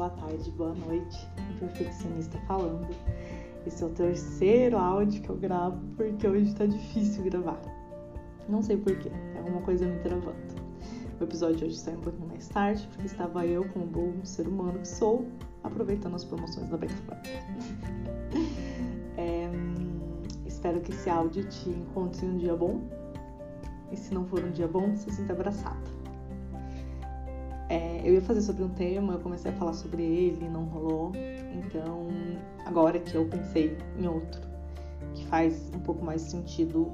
boa tarde, boa noite. Um perfeccionista falando. Esse é o terceiro áudio que eu gravo porque hoje tá difícil gravar. Não sei porquê, é alguma coisa me travando. O episódio de hoje saiu um pouquinho mais tarde porque estava eu, como bom ser humano que sou, aproveitando as promoções da Black Friday. é, espero que esse áudio te encontre um dia bom. E se não for um dia bom, se sinta abraçado. É, eu ia fazer sobre um tema, eu comecei a falar sobre ele, não rolou. Então, agora que eu pensei em outro, que faz um pouco mais sentido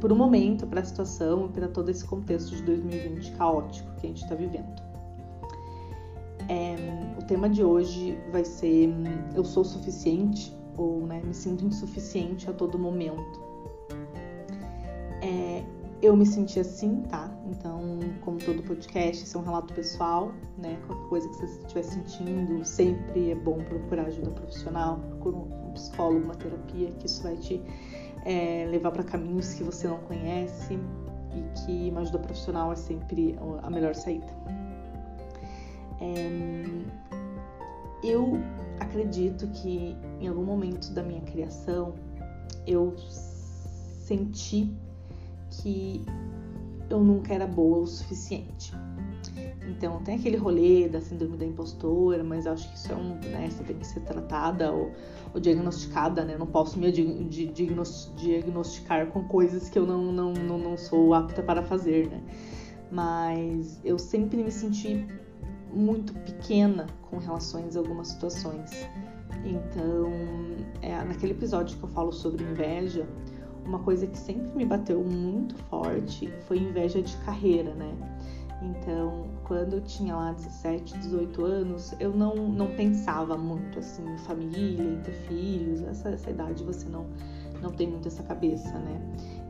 por um momento, para a situação e para todo esse contexto de 2020 caótico que a gente está vivendo. É, o tema de hoje vai ser Eu sou suficiente ou né, me sinto insuficiente a todo momento. É, eu me senti assim, tá? Então, como todo podcast, esse é um relato pessoal, né? Qualquer coisa que você estiver sentindo, sempre é bom procurar ajuda profissional, procura um psicólogo, uma terapia, que isso vai te é, levar para caminhos que você não conhece e que uma ajuda profissional é sempre a melhor saída. É, eu acredito que em algum momento da minha criação eu senti que eu nunca era boa o suficiente. Então, tem aquele rolê da síndrome da impostora, mas acho que isso é um, né, tem que ser tratada ou, ou diagnosticada, né? Eu não posso me diagnosticar com coisas que eu não, não, não, não sou apta para fazer, né? Mas eu sempre me senti muito pequena com relações a algumas situações. Então, é, naquele episódio que eu falo sobre inveja, uma coisa que sempre me bateu muito forte foi inveja de carreira, né? Então, quando eu tinha lá 17, 18 anos, eu não, não pensava muito assim em família, em ter filhos. Essa, essa idade você não, não tem muito essa cabeça, né?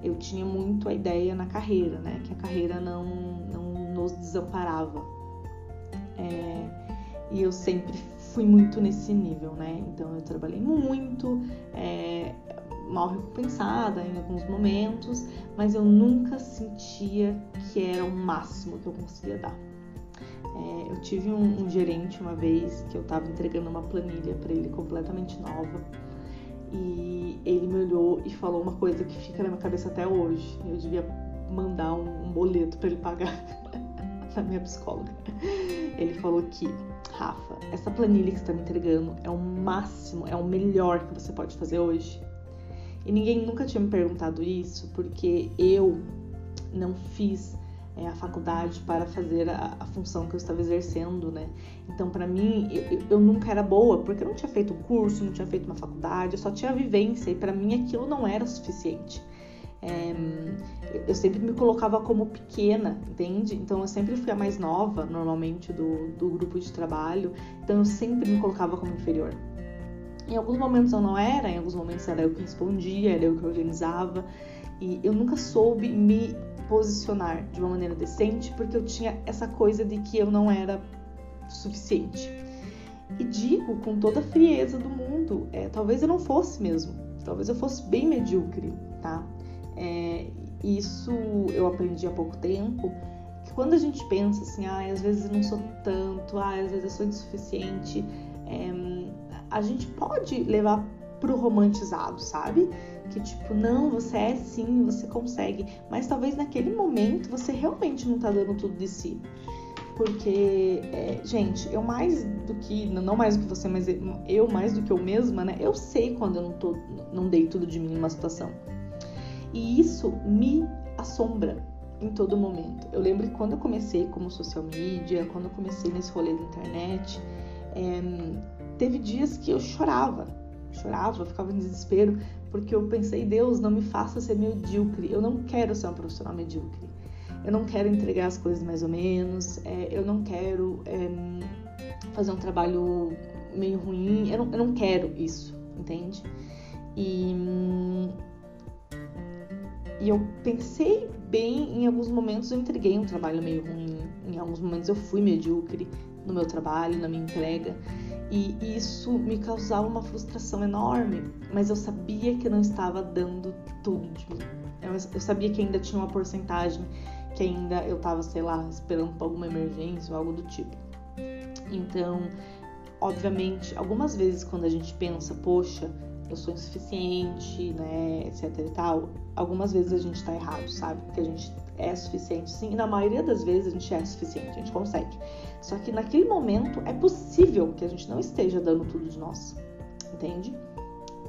Eu tinha muito a ideia na carreira, né? Que a carreira não, não nos desamparava. É, e eu sempre fui muito nesse nível, né? Então eu trabalhei muito, é, mal recompensada em alguns momentos, mas eu nunca sentia que era o máximo que eu conseguia dar. É, eu tive um, um, gerente uma vez que eu estava entregando uma planilha para ele completamente nova e ele me olhou e falou uma coisa que fica na minha cabeça até hoje. Eu devia mandar um, um boleto para ele pagar na minha psicóloga. Ele falou que Rafa, essa planilha que você está me entregando é o máximo, é o melhor que você pode fazer hoje. E ninguém nunca tinha me perguntado isso, porque eu não fiz é, a faculdade para fazer a, a, função que eu estava exercendo, né? Então, para mim, eu, eu, nunca era boa, porque eu não tinha feito um curso, não tinha feito uma faculdade, eu só tinha vivência, e para mim aquilo não era suficiente. É, eu sempre me colocava como pequena, entende? Então eu sempre fui a mais nova, normalmente, do, do grupo de trabalho, então eu sempre me colocava como inferior. Em alguns momentos eu não era, em alguns momentos era eu que respondia, era eu que organizava. E eu nunca soube me posicionar de uma maneira decente porque eu tinha essa coisa de que eu não era suficiente. E digo com toda a frieza do mundo, é, talvez eu não fosse mesmo, talvez eu fosse bem medíocre, tá? É, isso eu aprendi há pouco tempo, que quando a gente pensa assim, ah, às vezes eu não sou tanto, ah, às vezes eu sou insuficiente, é, a gente pode levar pro romantizado, sabe? Que tipo, não, você é sim, você consegue, mas talvez naquele momento você realmente não tá dando tudo de si. Porque, é, gente, eu mais do que, não mais do que você, mas eu mais do que eu mesma, né? Eu sei quando eu não, tô, não dei tudo de mim numa situação. E isso me assombra em todo momento. Eu lembro que quando eu comecei como social media, quando eu comecei nesse rolê da internet, é, teve dias que eu chorava, chorava, ficava em desespero, porque eu pensei, Deus, não me faça ser medíocre, eu não quero ser uma profissional medíocre, eu não quero entregar as coisas mais ou menos, é, eu não quero é, fazer um trabalho meio ruim, eu não, eu não quero isso, entende? E, e eu pensei bem, em alguns momentos eu entreguei um trabalho meio ruim, em alguns momentos eu fui medíocre no meu trabalho, na minha entrega. E isso me causava uma frustração enorme, mas eu sabia que não estava dando tudo de mim. Eu, sabia que ainda tinha uma porcentagem que ainda eu estava, sei lá, esperando por alguma emergência ou algo do tipo. Então, obviamente, algumas vezes quando a gente pensa, poxa, eu sou insuficiente, né, etc e tal, algumas vezes a gente tá errado, sabe? Porque a gente é suficiente sim, e na maioria das vezes a gente é suficiente, a gente consegue. Só que naquele momento é possível que a gente não esteja dando tudo de nós, entende?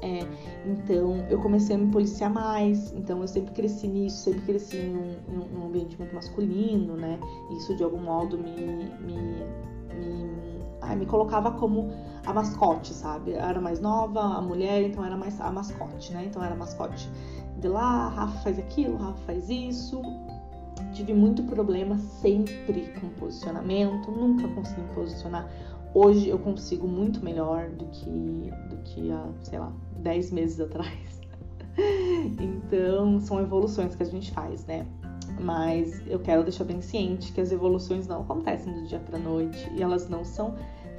É, então eu comecei a me policiar mais, então eu sempre cresci nisso, sempre cresci em um, em um ambiente muito masculino, né? Isso de algum modo me, me, me, ai, me colocava como a mascote, sabe? Eu era mais nova, a mulher, então era mais a mascote, né? Então era mascote de lá, Rafa faz aquilo, Rafa faz isso. Tive muito problema sempre com posicionamento, nunca consegui me posicionar. Hoje eu consigo muito melhor do que, do que há, sei lá, 10 meses atrás. então, são evoluções que a gente faz, né? Mas eu quero deixar bem ciente que as evoluções não acontecem do dia para noite e elas não são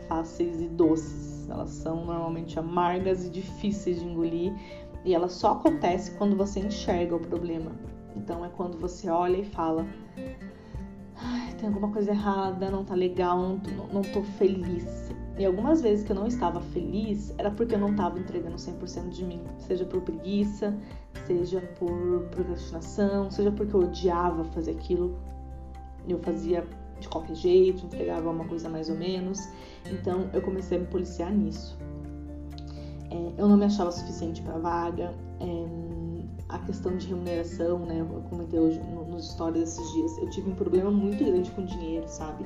fáceis e doces. Elas são normalmente amargas e difíceis de engolir e elas só acontecem quando você enxerga o problema. Então é quando você olha e fala: tem alguma coisa errada, não tá legal, não, não tô feliz. E algumas vezes que eu não estava feliz era porque eu não estava entregando 100% de mim, seja por preguiça, seja por procrastinação, seja porque eu odiava fazer aquilo. Eu fazia de qualquer jeito, entregava uma coisa mais ou menos. Então eu comecei a me policiar nisso. É, eu não me achava suficiente para vaga. É, a questão de remuneração, né? Eu comentei hoje nos stories esses dias. Eu tive um problema muito grande com dinheiro, sabe?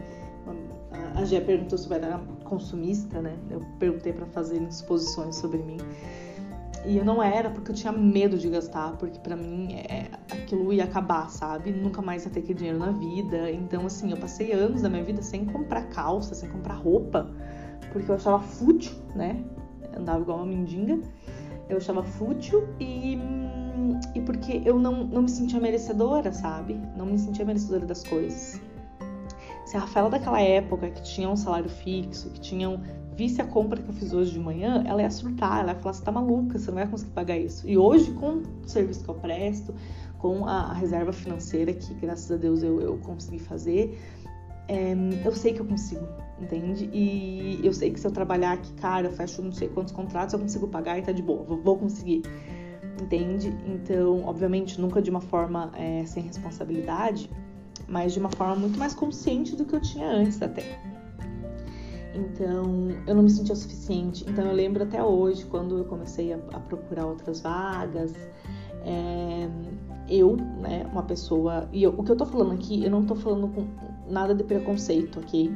A Gé perguntou se eu era consumista, né? Eu perguntei para fazer exposições sobre mim. E eu não era porque eu tinha medo de gastar, porque para mim é, aquilo ia acabar, sabe? Nunca mais ia ter aquele dinheiro na vida. Então, assim, eu passei anos da minha vida sem comprar calça, sem comprar roupa, porque eu achava fútil, né? Andava igual uma mendiga. Eu achava fútil e e porque eu não, não me sentia merecedora, sabe? Não me sentia merecedora das coisas. Se a Rafaela daquela época, que tinha um salário fixo, que tinha um, visse a compra que eu fiz hoje de manhã, ela ia surtar, ela ia falar: você tá maluca, você não vai conseguir pagar isso. E hoje, com o serviço que eu presto, com a, a reserva financeira que, graças a Deus, eu, eu consegui fazer, é, eu sei que eu consigo, entende? E eu sei que se eu trabalhar aqui, cara, eu fecho não sei quantos contratos, eu consigo pagar e tá de boa, vou, vou conseguir entende? Então, obviamente, nunca de uma forma é, sem responsabilidade, mas de uma forma muito mais consciente do que eu tinha antes até. Então, eu não me sentia suficiente. Então, eu lembro até hoje, quando eu comecei a, a procurar outras vagas, é, eu, né, uma pessoa. E eu, o que eu tô falando aqui, eu não tô falando com nada de preconceito, ok?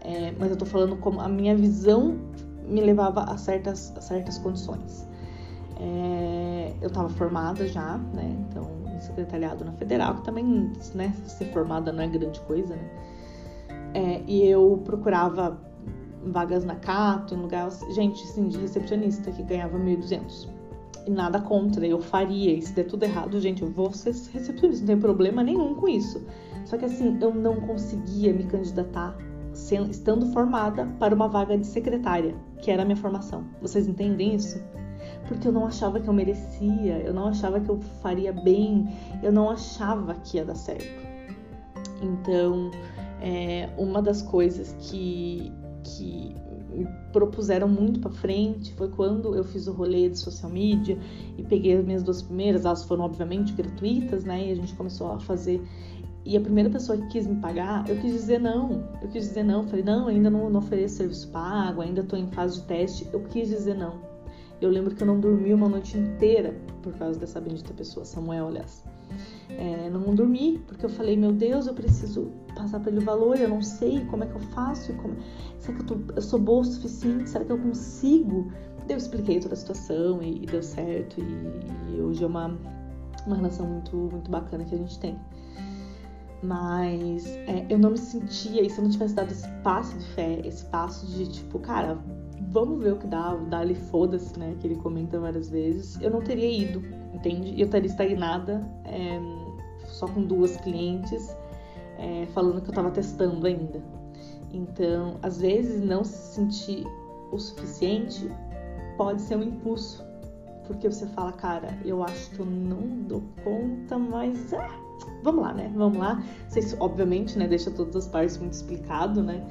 É, mas eu tô falando como a minha visão me levava a certas, a certas condições. É, eu estava formada já, né? Então, secretariado na Federal, que também, né, ser formada não é grande coisa, né? É, e eu procurava vagas na Cato, em lugares, gente, assim, de recepcionista que ganhava 1.200. E nada contra, eu faria. E se der tudo errado, gente, eu vou ser recepcionista, não tem problema nenhum com isso. Só que assim, eu não conseguia me candidatar sendo, estando formada para uma vaga de secretária, que era a minha formação. Vocês entendem isso? Porque eu não achava que eu merecia, eu não achava que eu faria bem, eu não achava que ia dar certo. Então, é, uma das coisas que, que me propuseram muito para frente foi quando eu fiz o rolê de social media e peguei as minhas duas primeiras, elas foram obviamente gratuitas, né? E a gente começou a fazer. E a primeira pessoa que quis me pagar, eu quis dizer não. Eu quis dizer não. Falei, não, ainda não, não ofereço serviço pago, ainda estou em fase de teste. Eu quis dizer não. Eu lembro que eu não dormi uma noite inteira por causa dessa bendita pessoa, Samuel, aliás. É, não dormi, porque eu falei, meu Deus, eu preciso passar para ele o valor, eu não sei como é que eu faço, como... será que eu, tô, eu sou boa o suficiente, será que eu consigo? Eu expliquei toda a situação e, e deu certo, e, e, hoje é uma, uma relação muito, muito bacana que a gente tem. Mas é, eu não me sentia, e se eu não tivesse dado esse passo de fé, esse passo de tipo, cara, vamos ver o que dá, dá-lhe foda-se, né? Que ele comenta várias vezes. Eu não teria ido, entende? Eu estaria estagnada, é, só com duas clientes, é, falando que eu tava testando ainda. Então, às vezes, não se sentir o suficiente pode ser um impulso. Porque você fala, cara, eu acho que eu não dou conta, mas é, vamos lá, né? Vamos lá. Vocês, obviamente, né? Deixa todas as partes muito explicado, né?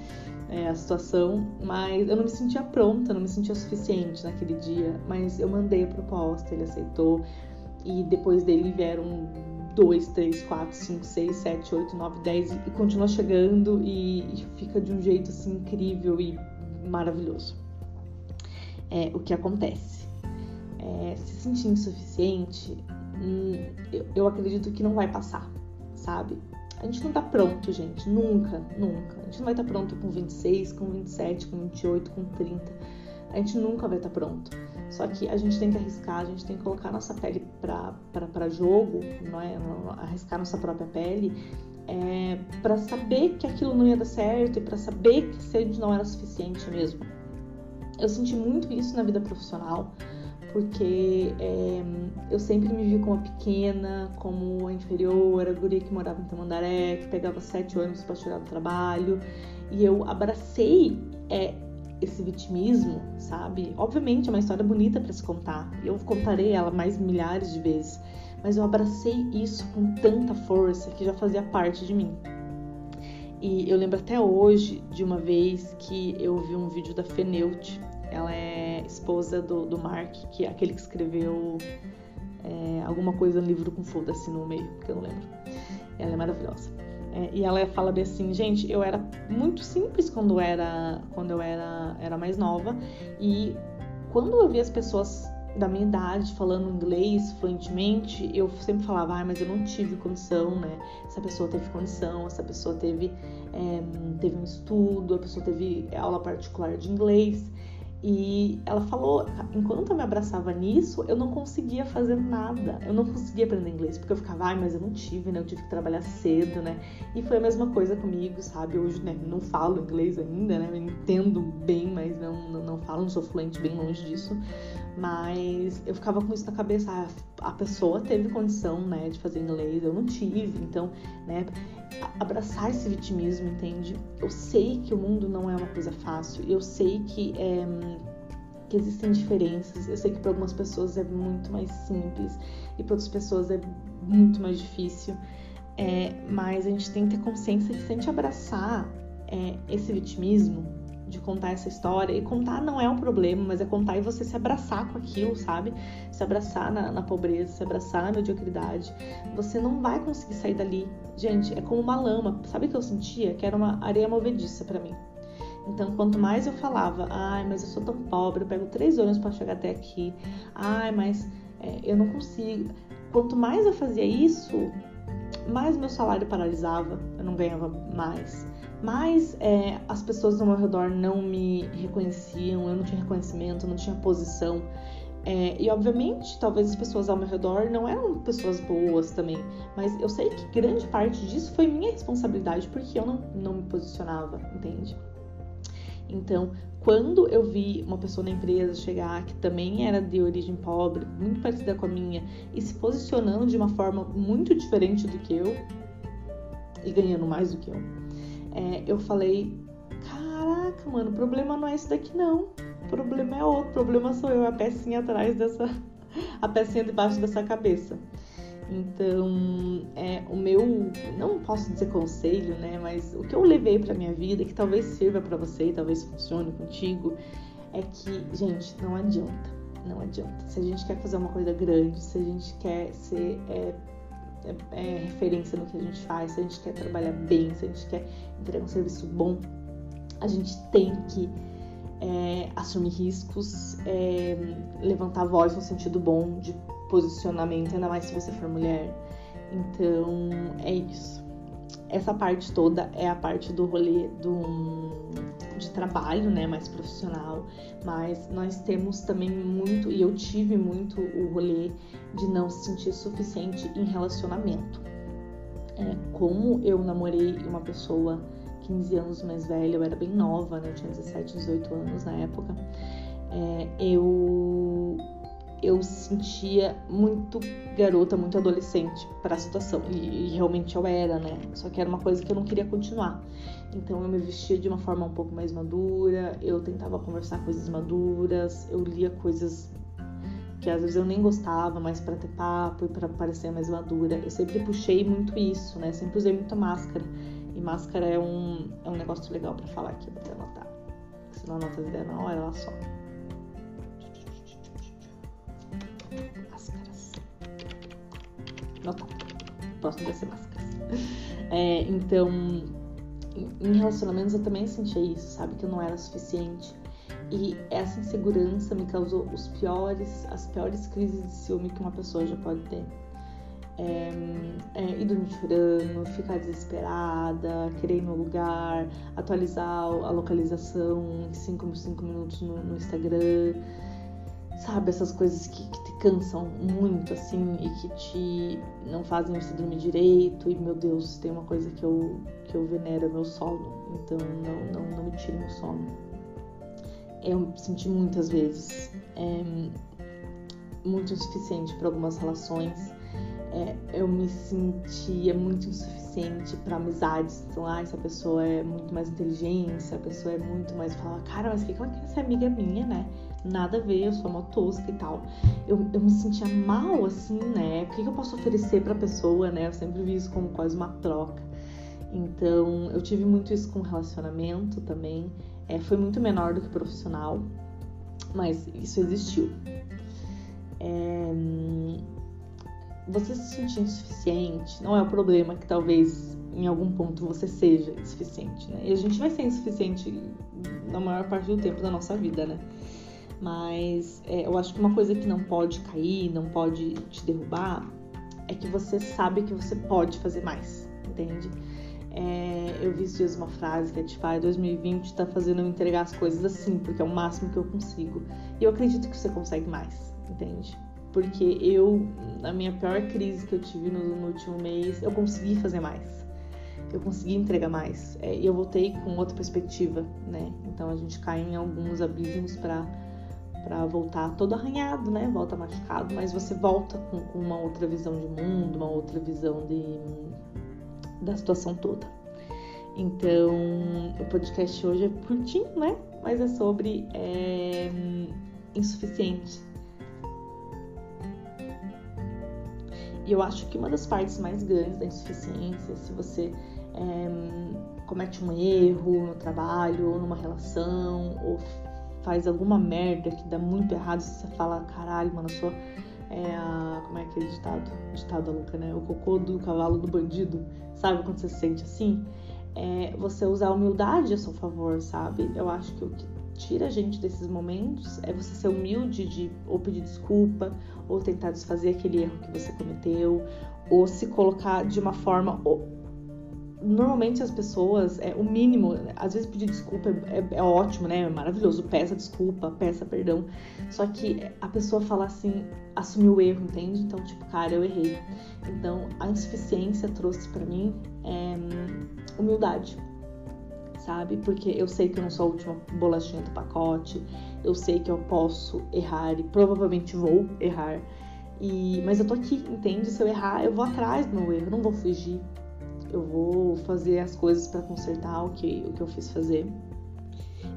É, a situação, mas eu não me sentia pronta, não me sentia suficiente naquele dia. Mas eu mandei a proposta, ele aceitou, e depois dele vieram 2, 3, 4, 5, 6, 7, 8, 9, 10 e continua chegando e, e fica de um jeito assim incrível e maravilhoso. É, o que acontece? É, se sentir insuficiente, hum, eu, eu acredito que não vai passar, sabe? A gente não tá pronto, gente. Nunca, nunca. A gente não vai estar tá pronto com 26, com 27, com 28, com 30. A gente nunca vai estar tá pronto. Só que a gente tem que arriscar, a gente tem que colocar nossa pele para jogo, não é? arriscar nossa própria pele, é, para saber que aquilo não ia dar certo e para saber que gente não era suficiente mesmo. Eu senti muito isso na vida profissional porque é, eu sempre me vi como a pequena, como a inferior, a guria que morava em Tamandaré, que pegava sete ônibus para tirar do trabalho, e eu abracei é, esse vitimismo, sabe? Obviamente é uma história bonita para se contar, eu contarei ela mais milhares de vezes, mas eu abracei isso com tanta força que já fazia parte de mim. E eu lembro até hoje de uma vez que eu vi um vídeo da Feneute, ela é esposa do, do Mark, que é aquele que escreveu é, alguma coisa no livro com foda-se no meio, que eu não lembro. Ela é maravilhosa. É, e ela fala bem assim, gente, eu era muito simples quando era, quando eu era, era mais nova. E quando eu vi as pessoas da minha idade falando inglês fluentemente, eu sempre falava, ah, mas eu não tive condição, né? Essa pessoa teve condição, essa pessoa teve, é, teve um estudo, a pessoa teve aula particular de inglês. E ela falou, enquanto eu me abraçava nisso, eu não conseguia fazer nada. Eu não conseguia aprender inglês, porque eu ficava, ai, mas eu não tive, né? Eu tive que trabalhar cedo, né? E foi a mesma coisa comigo, sabe? Hoje, né, não falo inglês ainda, né? Eu entendo bem, mas não, não, não falo, não sou fluente, bem longe disso. Mas eu ficava com isso na cabeça, ah, a pessoa teve condição, né, de fazer inglês, eu não tive. Então, né, abraçar esse vitimismo, entende? Eu sei que o mundo não é uma coisa fácil, eu sei que, é, que existem diferenças, eu sei que para algumas pessoas é muito mais simples e para outras pessoas é muito mais difícil, é, mas a gente tem que ter consciência que se a gente abraçar é, esse vitimismo, de contar essa história. E contar não é um problema, mas é contar e você se abraçar com aquilo, sabe? Se abraçar na, na pobreza, se abraçar na mediocridade. Você não vai conseguir sair dali. Gente, é como uma lama. Sabe o que eu sentia? Que era uma areia movediça para mim. Então, quanto mais eu falava, ai, mas eu sou tão pobre, eu pego três anos para chegar até aqui, ai, mas é, eu não consigo. Quanto mais eu fazia isso, mais meu salário paralisava, eu não ganhava mais mas é, as pessoas ao meu redor não me reconheciam, eu não tinha reconhecimento, não tinha posição. É, e obviamente, talvez as pessoas ao meu redor não eram pessoas boas também, mas eu sei que grande parte disso foi minha responsabilidade porque eu não, não me posicionava, entende? Então, quando eu vi uma pessoa na empresa chegar que também era de origem pobre, muito parecida com a minha, e se posicionando de uma forma muito diferente do que eu, e ganhando mais do que eu, é, eu falei: caraca, mano, o problema não é isso daqui não. O problema é outro. O problema sou eu, a pecinha atrás dessa. a pecinha debaixo dessa cabeça. Então, é, o meu, não posso dizer conselho, né, mas o que eu levei para minha vida, que talvez sirva para você e talvez funcione contigo, é que, gente, não adianta, não adianta. Se a gente quer fazer uma coisa grande, se a gente quer ser é, é, é, referência no que a gente faz, se a gente quer trabalhar bem, se a gente quer entregar um serviço bom, a gente tem que é, assumir riscos, é, levantar a voz no sentido bom de posicionamento, ainda mais se você for mulher. Então é isso. Essa parte toda é a parte do rolê do, de trabalho, né, mais profissional, mas nós temos também muito, e eu tive muito o rolê de não se sentir suficiente em relacionamento. É, como eu namorei uma pessoa 15 anos mais velha, eu era bem nova, né, eu tinha 17, 18 anos na época, é, eu eu sentia muito garota, muito adolescente para a situação. E, e, realmente eu era, né? Só que era uma coisa que eu não queria continuar. Então eu me vestia de uma forma um pouco mais madura, eu tentava conversar coisas maduras, eu lia coisas que às vezes eu nem gostava, mas para ter papo e para parecer mais madura. Eu sempre puxei muito isso, né? Sempre usei muita máscara e máscara é um, é um negócio legal para falar aqui, vou até anotar. Se não anota as ideias na hora, ela some. Máscaras. Nota. Próximo vai ser máscaras. É, então, em relacionamentos eu também sentia isso, sabe? Que eu não era suficiente. E essa insegurança me causou os piores, as piores crises de ciúme que uma pessoa já pode ter. É, é, ir dormir chorando, ficar desesperada, querer ir no lugar, atualizar a localização em 5 5 minutos no, no, Instagram, sabe? Essas coisas que, que, te cansam muito, assim, e que te não fazem você dormir direito. E, meu Deus, tem uma coisa que eu, que eu venero, é meu sono. Então, não, não, não me tire meu sono eu senti muitas vezes é, muito insuficiente para algumas relações. É, eu me sentia muito insuficiente para amizades. Então, ah, essa pessoa é muito mais inteligente, essa pessoa é muito mais. Fala, cara, mas o que ela quer ser amiga minha, né? Nada a ver, eu sou uma tosca e tal. Eu, eu me sentia mal, assim, né? O que, que eu posso oferecer pra pessoa, né? Eu sempre vi isso como quase uma troca. Então, eu tive muito isso com relacionamento também. É, foi muito menor do que profissional, mas isso existiu. É, você se sentir insuficiente não é o problema que talvez em algum ponto você seja insuficiente, né? E a gente vai ser insuficiente na maior parte do tempo da nossa vida, né? Mas é, eu acho que uma coisa que não pode cair, não pode te derrubar, é que você sabe que você pode fazer mais, entende? É, eu vi esses dias uma frase que é tipo, ah, 2020 tá fazendo eu entregar as coisas assim, porque é o máximo que eu consigo. E eu acredito que você consegue mais, entende? Porque eu, na minha pior crise que eu tive no, no último mês, eu consegui fazer mais. Eu consegui entregar mais. É, e eu voltei com outra perspectiva, né? Então a gente cai em alguns abismos para para voltar todo arranhado, né? Volta machucado, mas você volta com, com uma outra visão de mundo, uma outra visão de da situação toda. Então, o podcast hoje é curtinho, né? Mas é sobre é, insuficiente. E eu acho que uma das partes mais grandes da insuficiência, se você é, comete um erro no trabalho, ou numa relação, ou faz alguma merda que dá muito errado, você fala, caralho, mano, eu sou é a. Como é aquele ditado? Ditado louca, né? O cocô do cavalo do bandido. Sabe quando você se sente assim? É você usar a humildade a seu favor, sabe? Eu acho que o que tira a gente desses momentos é você ser humilde de ou pedir desculpa, ou tentar desfazer aquele erro que você cometeu, ou se colocar de uma forma normalmente as pessoas, é o mínimo, às vezes pedir desculpa é, é, ótimo, né? É maravilhoso, peça desculpa, peça perdão. Só que a pessoa fala assim, assumir o erro, entende? Então, tipo, cara, eu errei. Então, a insuficiência trouxe para mim é, humildade, sabe? Porque eu sei que eu não sou a última bolachinha do pacote, eu sei que eu posso errar e provavelmente vou errar. E, mas eu tô aqui, entende? Se eu errar, eu vou atrás do meu erro, não vou fugir eu vou fazer as coisas para consertar o que, o que eu fiz fazer.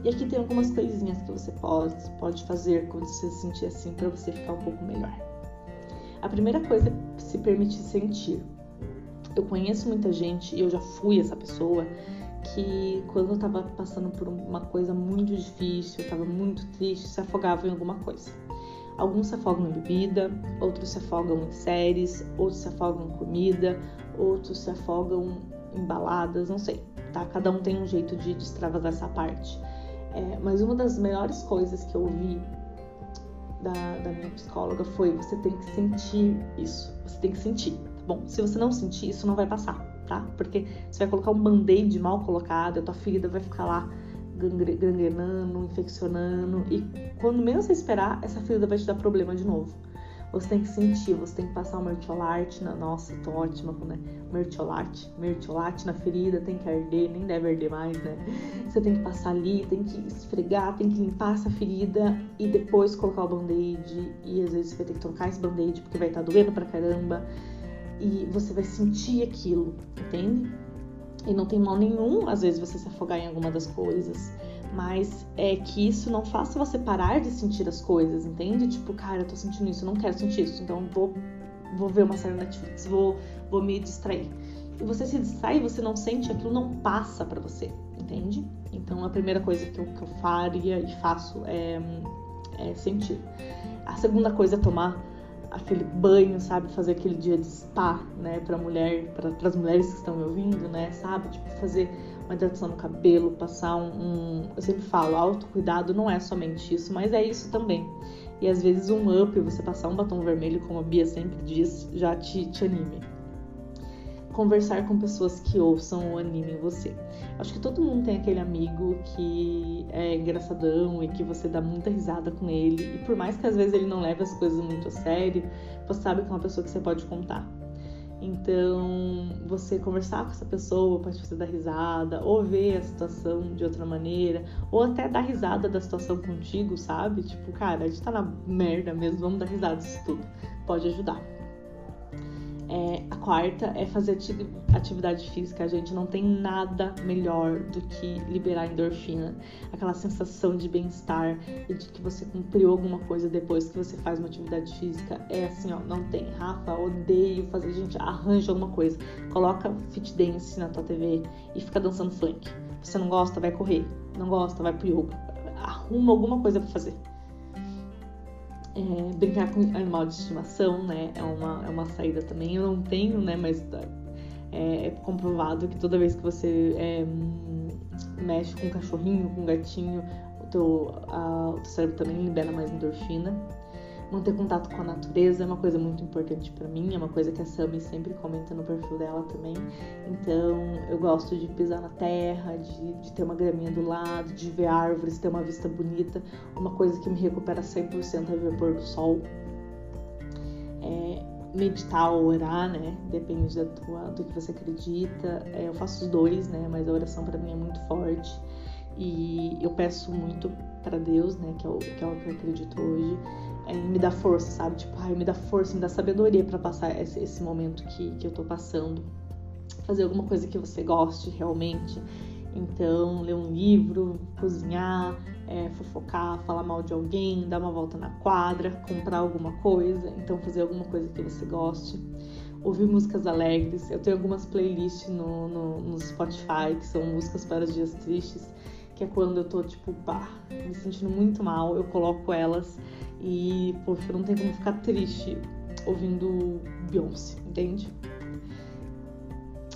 E aqui tem algumas coisinhas que você pode, pode fazer quando você se sentir assim para você ficar um pouco melhor. A primeira coisa é se permitir sentir. Eu conheço muita gente e eu já fui essa pessoa que quando eu tava passando por uma coisa muito difícil, eu tava muito triste, se afogava em alguma coisa. Alguns se afogam em bebida, outros se afogam em séries, outros se afogam em comida, outros se afogam em baladas, não sei, tá? Cada um tem um jeito de extravasar essa parte. É, mas uma das melhores coisas que eu ouvi da, da minha psicóloga foi: você tem que sentir isso, você tem que sentir, tá bom? Se você não sentir, isso não vai passar, tá? Porque você vai colocar um band-aid mal colocado, a tua ferida vai ficar lá gangrenando, infeccionando, e quando menos você esperar, essa ferida vai te dar problema de novo. Você tem que sentir, você tem que passar o mertiolate na. Nossa, tô ótima com né? mertiolate. Mertiolate na ferida, tem que arder, nem deve arder mais, né? Você tem que passar ali, tem que esfregar, tem que limpar essa ferida e depois colocar o band-aid. E às vezes você vai ter que trocar esse band-aid porque vai estar tá doendo pra caramba. E você vai sentir aquilo, entende? E não tem mal nenhum, às vezes, você se afogar em alguma das coisas mas é que isso não faça você parar de sentir as coisas, entende? Tipo, cara, eu tô sentindo isso, eu não quero sentir isso, então vou, vou ver uma série Netflix, vou, vou me distrair. e você se distrai, você não sente, aquilo não passa para você, entende? Então a primeira coisa que eu, que eu faria e faço é, é sentir. A segunda coisa é tomar aquele banho, sabe? Fazer aquele dia de spa, né? Pra mulher, para as mulheres que estão me ouvindo, né? Sabe? Tipo, fazer uma hidratação no cabelo, passar um, um. Eu sempre falo, autocuidado não é somente isso, mas é isso também. E às vezes um up, você passar um batom vermelho, como a Bia sempre diz, já te, te anime conversar com pessoas que ouçam ou animem você. Acho que todo mundo tem aquele amigo que é engraçadão e que você dá muita risada com ele. E por mais que às vezes ele não leve as coisas muito a sério, você sabe que é uma pessoa que você pode contar. Então, você conversar com essa pessoa pode você dar risada, ou ver a situação de outra maneira, ou até dar risada da situação contigo, sabe? Tipo, cara, a gente tá na merda mesmo, vamos dar risada disso tudo. Pode ajudar. É, a quarta é fazer atividade física. A gente não tem nada melhor do que liberar endorfina, aquela sensação de bem-estar e de que você cumpriu alguma coisa depois que você faz uma atividade física. É assim, ó, não tem. Rafa, odeio fazer. Gente, arranja alguma coisa. Coloca fit dance na tua TV e fica dançando funk. Você não gosta, vai correr. Não gosta, vai pro yoga. Arruma alguma coisa para fazer. É, brincar com animal de estimação, né? É uma, é uma saída também. Eu não tenho, né? Mas é, é comprovado que toda vez que você é, mexe com um cachorrinho, com um gatinho, o teu, a, o teu cérebro também libera mais endorfina. Manter contato com a natureza é uma coisa muito importante para mim, é uma coisa que a Sami sempre comenta no perfil dela também. Então, eu gosto de pisar na terra, de, de ter uma graminha do lado, de ver árvores, ter uma vista bonita. Uma coisa que me recupera 100% é ver pôr do sol. É, meditar ou orar, né? Depende da tua, do que você acredita. É, eu faço os dois, né? Mas a oração para mim é muito forte. E eu peço muito para Deus, né? Que é, o, que é o que eu acredito hoje é, me dá força, sabe? Tipo, ai, me dá força, me dá sabedoria para passar esse, esse, momento que, que eu tô passando. Fazer alguma coisa que você goste realmente. Então, ler um livro, cozinhar, é, fofocar, falar mal de alguém, dar uma volta na quadra, comprar alguma coisa. Então, fazer alguma coisa que você goste. Ouvir músicas alegres. Eu tenho algumas playlists no, no, no Spotify que são músicas para os dias tristes, que é quando eu tô, tipo, pá, me sentindo muito mal, eu coloco elas e, poxa, não tem como ficar triste ouvindo Beyoncé, entende?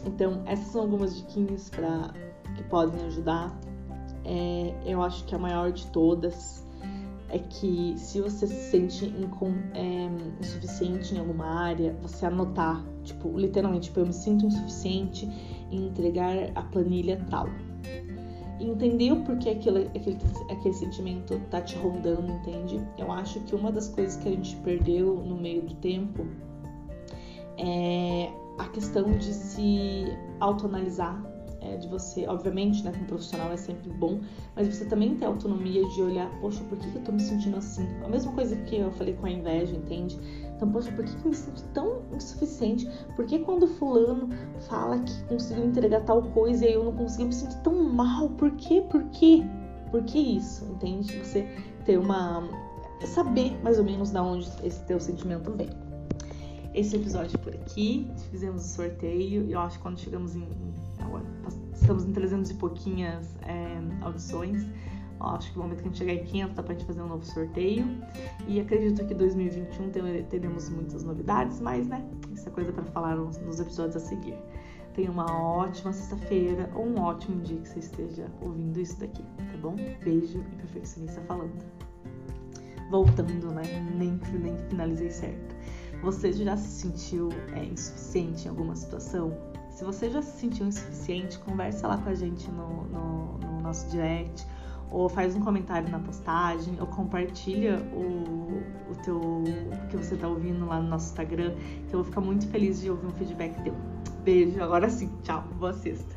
Então, essas são algumas diquinhas para que podem ajudar. É, eu acho que a maior de todas é que se você se sente incom, é, insuficiente em alguma área, você anotar, tipo, literalmente, tipo, eu me sinto insuficiente em entregar a planilha tal entender o porquê aquele, aquele, aquele sentimento tá te rondando, entende? Eu acho que uma das coisas que a gente perdeu no meio do tempo é a questão de se autoanalisar, é, de você, obviamente, né, como profissional é sempre bom, mas você também ter autonomia de olhar, poxa, por que, que eu tô me sentindo assim? A mesma coisa que eu falei com a inveja, entende? Então, poxa, por que, que eu me sinto tão insuficiente? Por que quando fulano fala que conseguiu entregar tal coisa e eu não consegui, eu me sinto tão mal? Por quê? Por quê? Por que isso? Entende? Você ter uma. saber mais ou menos da onde esse teu sentimento vem. Esse episódio por aqui, fizemos o sorteio e eu acho que quando chegamos em. Estamos em 300 e pouquinhas é, audições acho que no momento que a gente chegar em 500 dá pra gente fazer um novo sorteio. E acredito que 2021 teremos muitas novidades, mas né, isso é coisa para falar nos, nos episódios a seguir. Tenha uma ótima sexta-feira ou um ótimo dia que você esteja ouvindo isso daqui, tá bom? Beijo e perfeccionista falando. Voltando, né? Nem, nem finalizei certo. Você já se sentiu é, insuficiente em alguma situação? Se você já se sentiu insuficiente, conversa lá com a gente no, no, no nosso direct ou faz um comentário na postagem, ou compartilha o, o teu o que você está ouvindo lá no nosso Instagram, que eu vou ficar muito feliz de ouvir um feedback teu. Beijo, agora sim, tchau, boa sexta.